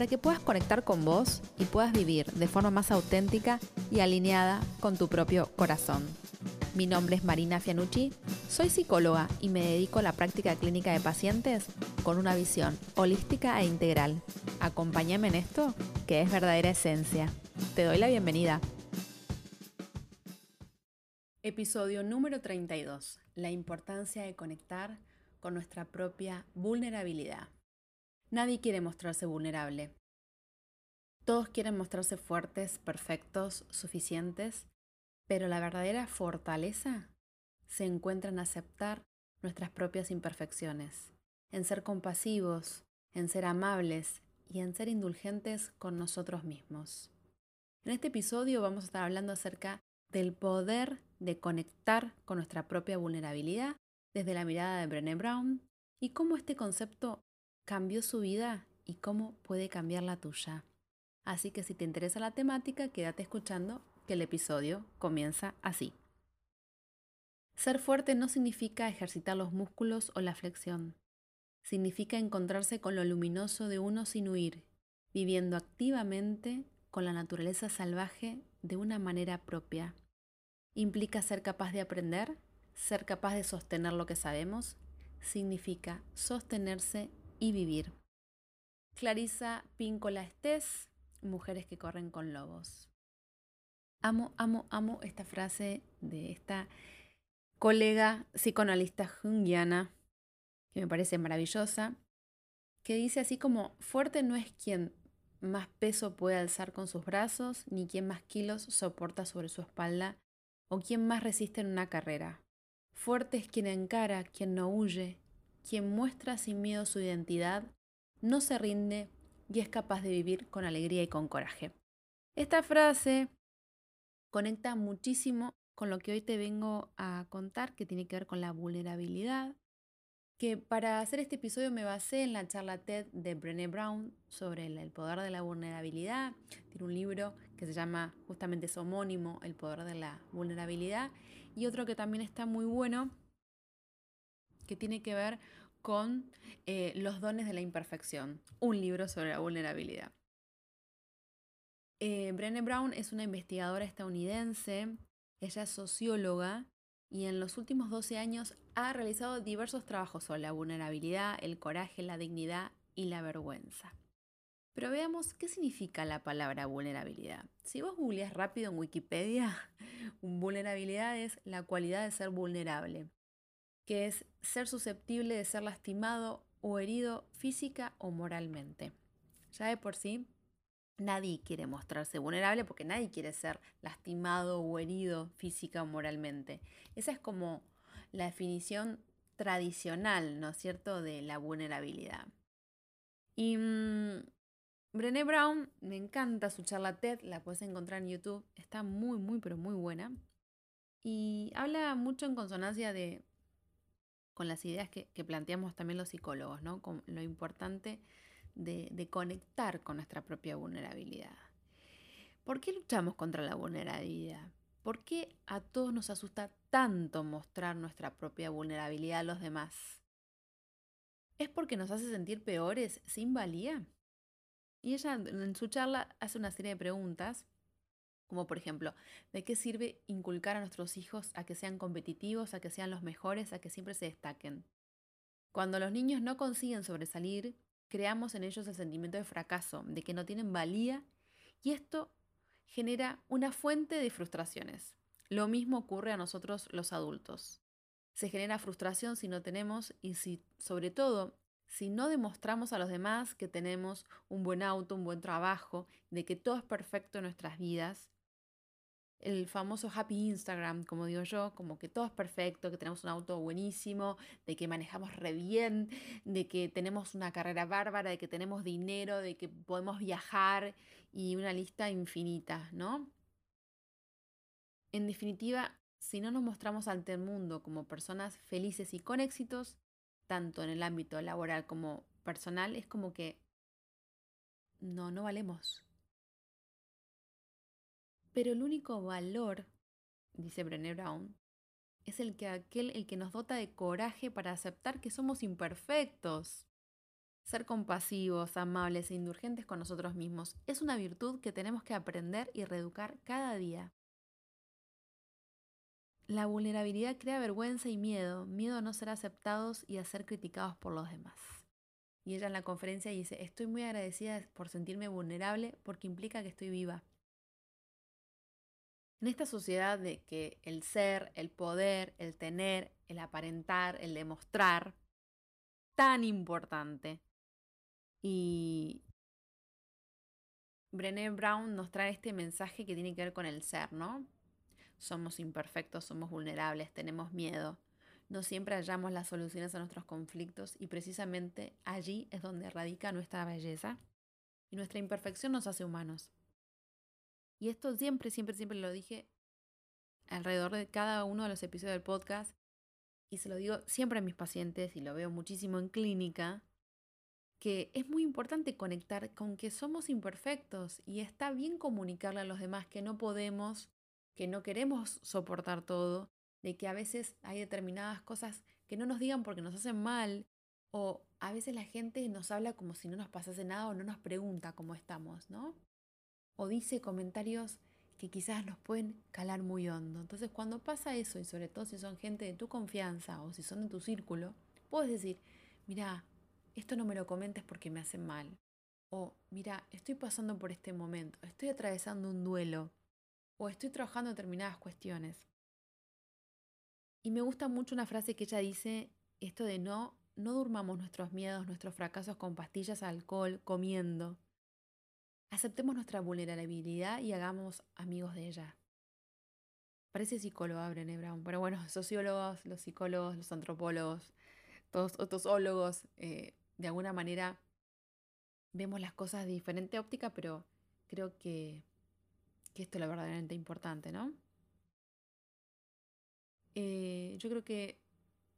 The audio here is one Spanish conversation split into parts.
para que puedas conectar con vos y puedas vivir de forma más auténtica y alineada con tu propio corazón. Mi nombre es Marina Fianucci, soy psicóloga y me dedico a la práctica clínica de pacientes con una visión holística e integral. Acompáñame en esto, que es verdadera esencia. Te doy la bienvenida. Episodio número 32. La importancia de conectar con nuestra propia vulnerabilidad. Nadie quiere mostrarse vulnerable. Todos quieren mostrarse fuertes, perfectos, suficientes, pero la verdadera fortaleza se encuentra en aceptar nuestras propias imperfecciones, en ser compasivos, en ser amables y en ser indulgentes con nosotros mismos. En este episodio vamos a estar hablando acerca del poder de conectar con nuestra propia vulnerabilidad desde la mirada de Brené Brown y cómo este concepto cambió su vida y cómo puede cambiar la tuya. Así que si te interesa la temática, quédate escuchando que el episodio comienza así. Ser fuerte no significa ejercitar los músculos o la flexión. Significa encontrarse con lo luminoso de uno sin huir, viviendo activamente con la naturaleza salvaje de una manera propia. Implica ser capaz de aprender, ser capaz de sostener lo que sabemos. Significa sostenerse y vivir. Clarisa Píncola Estés, Mujeres que corren con lobos. Amo, amo, amo esta frase de esta colega psicoanalista junguiana, que me parece maravillosa, que dice así como, fuerte no es quien más peso puede alzar con sus brazos, ni quien más kilos soporta sobre su espalda, o quien más resiste en una carrera. Fuerte es quien encara, quien no huye, quien muestra sin miedo su identidad, no se rinde y es capaz de vivir con alegría y con coraje. Esta frase conecta muchísimo con lo que hoy te vengo a contar, que tiene que ver con la vulnerabilidad, que para hacer este episodio me basé en la charla TED de Brené Brown sobre el, poder de la vulnerabilidad. Tiene un libro que se llama justamente su homónimo, El poder de la vulnerabilidad, y otro que también está muy bueno, que tiene que ver con eh, Los dones de la imperfección, un libro sobre la vulnerabilidad. Eh, Brené Brown es una investigadora estadounidense, ella es socióloga y en los últimos 12 años ha realizado diversos trabajos sobre la vulnerabilidad, el coraje, la dignidad y la vergüenza. Pero veamos qué significa la palabra vulnerabilidad. Si vos googleás rápido en Wikipedia, vulnerabilidad es la cualidad de ser vulnerable, que es ser susceptible de ser lastimado o herido física o moralmente. Ya de por sí, nadie quiere mostrarse vulnerable porque nadie quiere ser lastimado o herido física o moralmente. Esa es como la definición tradicional, ¿no es cierto?, de la vulnerabilidad. Y mm, Brené Brown, me encanta su charla TED, la puedes encontrar en YouTube, está muy, muy, pero muy buena. Y habla mucho en consonancia de, con las ideas que, planteamos también los psicólogos, ¿no? Con lo importante de, de conectar con nuestra propia vulnerabilidad. ¿Por qué luchamos contra la vulnerabilidad? ¿Por qué a todos nos asusta tanto mostrar nuestra propia vulnerabilidad a los demás? ¿Es porque nos hace sentir peores sin valía? Y ella en su charla hace una serie de preguntas, como por ejemplo, ¿de qué sirve inculcar a nuestros hijos a que sean competitivos, a que sean los mejores, a que siempre se destaquen? Cuando los niños no consiguen sobresalir, creamos en ellos el sentimiento de fracaso, de que no tienen valía, y esto genera una fuente de frustraciones. Lo mismo ocurre a nosotros los adultos. Se genera frustración si no tenemos y sobre todo, si no demostramos a los demás que tenemos un buen auto, un buen trabajo, de que todo es perfecto en nuestras vidas, el famoso happy Instagram, como digo yo, como que todo es perfecto, que tenemos un auto buenísimo, de que manejamos re bien, de que tenemos una carrera bárbara, de que tenemos dinero, de que podemos viajar y una lista infinita, ¿no? En definitiva, si no nos mostramos ante el mundo como personas felices y con éxitos, tanto en el ámbito laboral como personal, es como que no, no valemos. Pero el único valor, dice Brené Brown, es el que aquel el que nos dota de coraje para aceptar que somos imperfectos. Ser compasivos, amables e indulgentes con nosotros mismos es una virtud que tenemos que aprender y reeducar cada día. La vulnerabilidad crea vergüenza y miedo, miedo a no ser aceptados y a ser criticados por los demás. Y ella en la conferencia dice, estoy muy agradecida por sentirme vulnerable porque implica que estoy viva. En esta sociedad de que el ser, el poder, el tener, el aparentar, el demostrar, tan importante. Y Brené Brown nos trae este mensaje que tiene que ver con el ser, ¿no? Somos imperfectos, somos vulnerables, tenemos miedo. No siempre hallamos las soluciones a nuestros conflictos y precisamente allí es donde radica nuestra belleza y nuestra imperfección nos hace humanos. Y esto siempre, siempre, siempre lo dije alrededor de cada uno de los episodios del podcast. Y se lo digo siempre a mis pacientes y lo veo muchísimo en clínica, que es muy importante conectar con que somos imperfectos y está bien comunicarle a los demás que no podemos, que no queremos soportar todo, de que a veces hay determinadas cosas que no nos digan porque nos hacen mal o a veces la gente nos habla como si no nos pasase nada o no nos pregunta cómo estamos, ¿no? O dice comentarios que quizás nos pueden calar muy hondo. Entonces cuando pasa eso, y sobre todo si son gente de tu confianza o si son de tu círculo, puedes decir, mira, esto no me lo comentes porque me hace mal. O mira, estoy pasando por este momento, estoy atravesando un duelo o estoy trabajando determinadas cuestiones. Y me gusta mucho una frase que ella dice, esto de no, no durmamos nuestros miedos, nuestros fracasos con pastillas, alcohol, comiendo. Aceptemos nuestra vulnerabilidad y hagamos amigos de ella. Parece psicóloga Brené Brown, pero bueno, sociólogos, los psicólogos, los antropólogos, todos otros ólogos, eh, de alguna manera vemos las cosas de diferente óptica, pero creo que, esto es lo verdaderamente importante, ¿no? Eh, yo creo que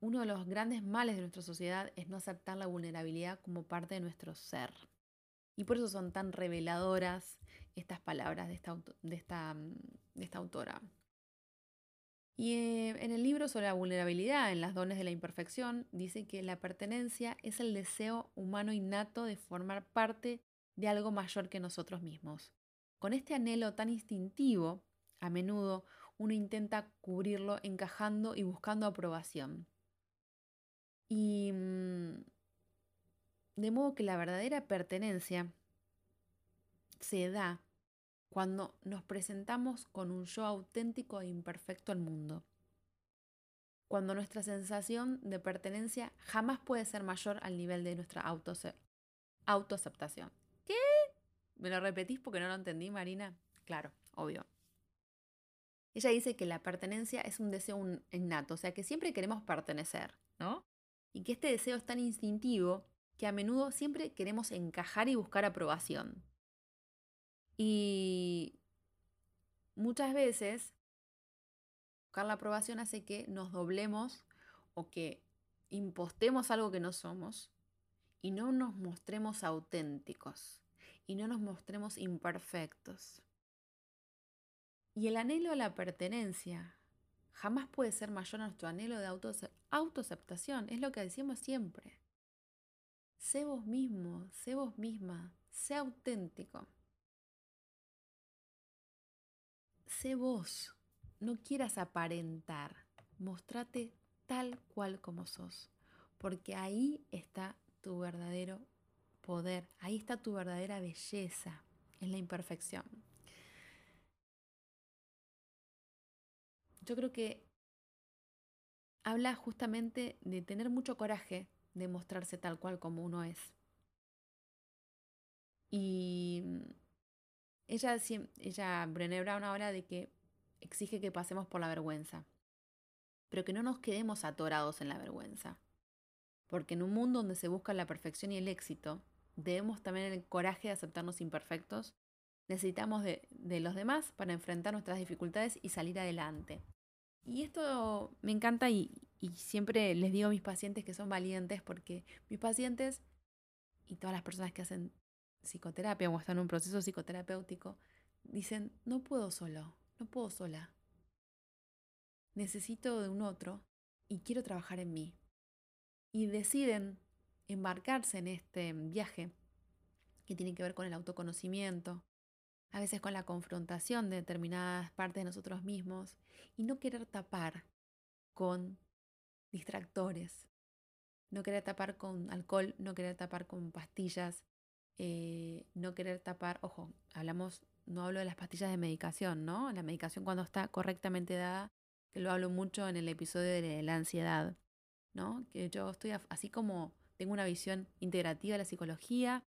uno de los grandes males de nuestra sociedad es no aceptar la vulnerabilidad como parte de nuestro ser. Y por eso son tan reveladoras estas palabras de esta, de esta, mm, de esta autora. Y eh, en el libro sobre la vulnerabilidad, en las dones de la imperfección, dice que la pertenencia es el deseo humano innato de formar parte de algo mayor que nosotros mismos. Con este anhelo tan instintivo, a menudo uno intenta cubrirlo encajando y buscando aprobación. Y mm, de modo que la verdadera pertenencia se da cuando nos presentamos con un yo auténtico e imperfecto al mundo. Cuando nuestra sensación de pertenencia jamás puede ser mayor al nivel de nuestra autoaceptación. ¿Qué? ¿Me lo repetís porque no lo entendí, Marina? Claro, obvio. Ella dice que la pertenencia es un deseo innato, o sea que siempre queremos pertenecer, ¿no? Y que este deseo es tan instintivo que a menudo siempre queremos encajar y buscar aprobación. Y muchas veces buscar la aprobación hace que nos doblemos o que impostemos algo que no somos y no nos mostremos auténticos y no nos mostremos imperfectos. Y el anhelo a la pertenencia jamás puede ser mayor a nuestro anhelo de autoaceptación, es lo que decimos siempre. Sé vos mismo, sé vos misma, sé auténtico. Sé vos, no quieras aparentar, mostrate tal cual como sos, porque ahí está tu verdadero poder, ahí está tu verdadera belleza, en la imperfección. Yo creo que habla justamente de tener mucho coraje de mostrarse tal cual como uno es. Y mm, ella, ella, Brené Brown habla de que exige que pasemos por la vergüenza, pero que no nos quedemos atorados en la vergüenza. Porque en un mundo donde se busca la perfección y el éxito, debemos también el coraje de aceptarnos imperfectos, necesitamos de, los demás para enfrentar nuestras dificultades y salir adelante. Y esto me encanta y, y siempre les digo a mis pacientes que son valientes porque mis pacientes y todas las personas que hacen psicoterapia o están en un proceso psicoterapéutico dicen, no puedo solo, no puedo sola. Necesito de un otro y quiero trabajar en mí. Y deciden embarcarse en este viaje que tiene que ver con el autoconocimiento, a veces con la confrontación de determinadas partes de nosotros mismos y no querer tapar con distractores, no querer tapar con alcohol, no querer tapar con pastillas, eh, no querer tapar, ojo, hablamos, no hablo de las pastillas de medicación, ¿no? La medicación cuando está correctamente dada, que lo hablo mucho en el episodio de la ansiedad, ¿no? Que yo estoy así como tengo una visión integrativa de la psicología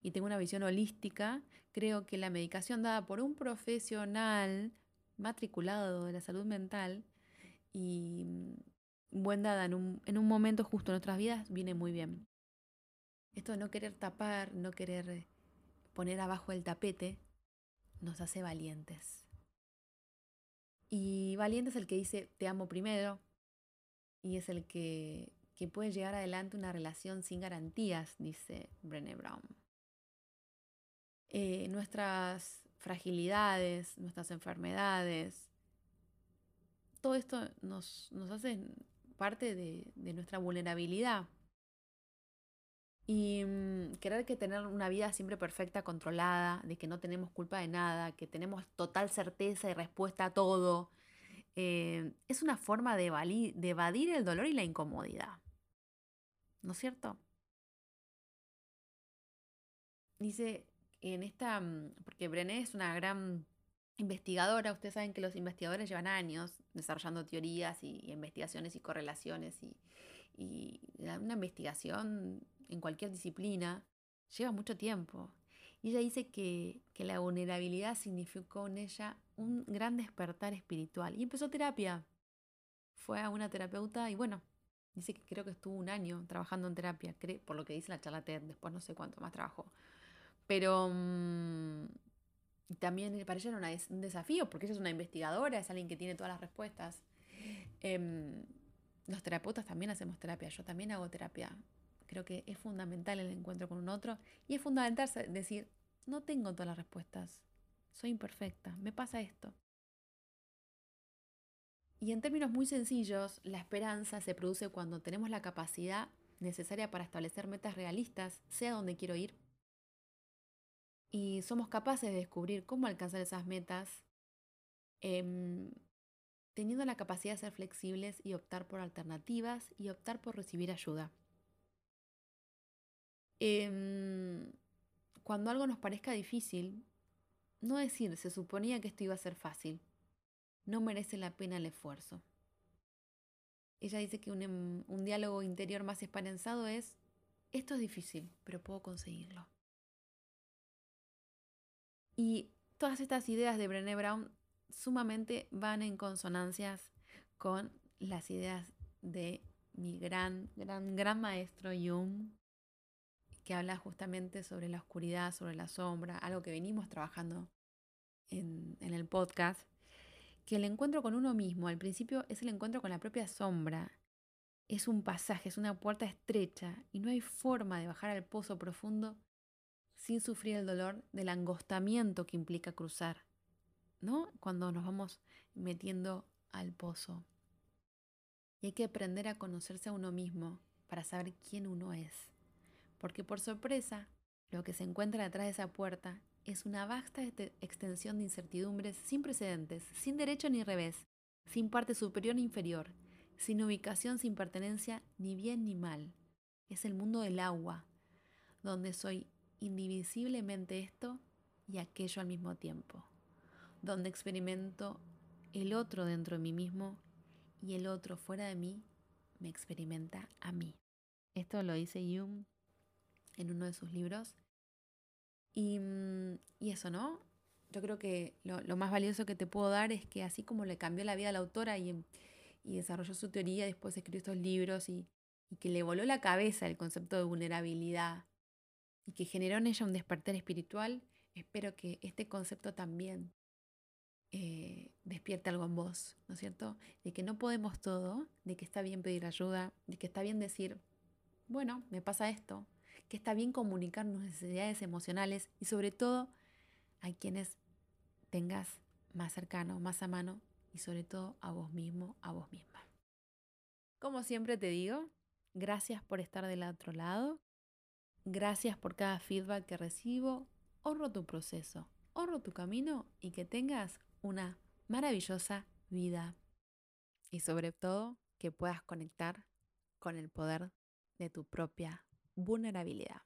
y tengo una visión holística, creo que la medicación dada por un profesional matriculado de la salud mental y buen dada en un, en un momento justo en nuestras vidas viene muy bien. Esto de no querer tapar, no querer poner abajo el tapete, nos hace valientes. Y valiente es el que dice te amo primero y es el que, que puede llegar adelante una relación sin garantías, dice Brené Brown. Eh, nuestras fragilidades, nuestras enfermedades, todo esto nos, nos hace parte de, nuestra vulnerabilidad. Y mm, querer que tener una vida siempre perfecta, controlada, de que no tenemos culpa de nada, que tenemos total certeza y respuesta a todo, eh, es una forma de, de evadir el dolor y la incomodidad. ¿No es cierto? Dice, en esta, mm, porque Brené es una gran investigadora, ustedes saben que los investigadores llevan años desarrollando teorías y, investigaciones y correlaciones y, una investigación en cualquier disciplina lleva mucho tiempo. Y ella dice que, que la vulnerabilidad significó en ella un gran despertar espiritual y empezó terapia. Fue a una terapeuta y bueno, dice que creo que estuvo un año trabajando en terapia, por lo que dice la charla TED, después no sé cuánto más trabajó. Pero mm, también para ella era un desafío, porque ella es una investigadora, es alguien que tiene todas las respuestas. Em, los terapeutas también hacemos terapia, yo también hago terapia. Creo que es fundamental el encuentro con un otro y es fundamental decir, no tengo todas las respuestas, soy imperfecta, me pasa esto. Y en términos muy sencillos, la esperanza se produce cuando tenemos la capacidad necesaria para establecer metas realistas, sea donde quiero ir, y somos capaces de descubrir cómo alcanzar esas metas em, teniendo la capacidad de ser flexibles y optar por alternativas y optar por recibir ayuda. Em, cuando algo nos parezca difícil, no decir se suponía que esto iba a ser fácil, no merece la pena el esfuerzo. Ella dice que un, em, un diálogo interior más esperanzado es, esto es difícil, pero puedo conseguirlo. Y todas estas ideas de Brené Brown sumamente van en consonancias con las ideas de mi gran, gran, gran maestro Jung, que habla justamente sobre la oscuridad, sobre la sombra, algo que venimos trabajando en, en el podcast, que el encuentro con uno mismo al principio es el encuentro con la propia sombra. Es un pasaje, es una puerta estrecha y no hay forma de bajar al pozo profundo sin sufrir el dolor del angostamiento que implica cruzar, ¿no? Cuando nos vamos metiendo al pozo. Y hay que aprender a conocerse a uno mismo para saber quién uno es. Porque por sorpresa, lo que se encuentra detrás de esa puerta es una vasta extensión de incertidumbres sin precedentes, sin derecho ni revés, sin parte superior ni inferior, sin ubicación, sin pertenencia, ni bien ni mal. Es el mundo del agua, donde soy indivisiblemente esto y aquello al mismo tiempo, donde experimento el otro dentro de mí mismo y el otro fuera de mí me experimenta a mí. Esto lo dice Jung en uno de sus libros. Y, mm, eso, ¿no? Yo creo que lo, más valioso que te puedo dar es que así como le cambió la vida a la autora y, y desarrolló su teoría, después escribió estos libros y, y que le voló la cabeza el concepto de vulnerabilidad, y que generó en ella un despertar espiritual, espero que este concepto también eh, despierte algo en vos, ¿no es cierto? De que no podemos todo, de que está bien pedir ayuda, de que está bien decir, bueno, me pasa esto, que está bien comunicar necesidades emocionales y sobre todo a quienes tengas más cercano, más a mano y sobre todo a vos mismo, a vos misma. Como siempre te digo, gracias por estar del otro lado, gracias por cada feedback que recibo, honro tu proceso, honro tu camino y que tengas una maravillosa vida. Y sobre todo, que puedas conectar con el poder de tu propia vulnerabilidad.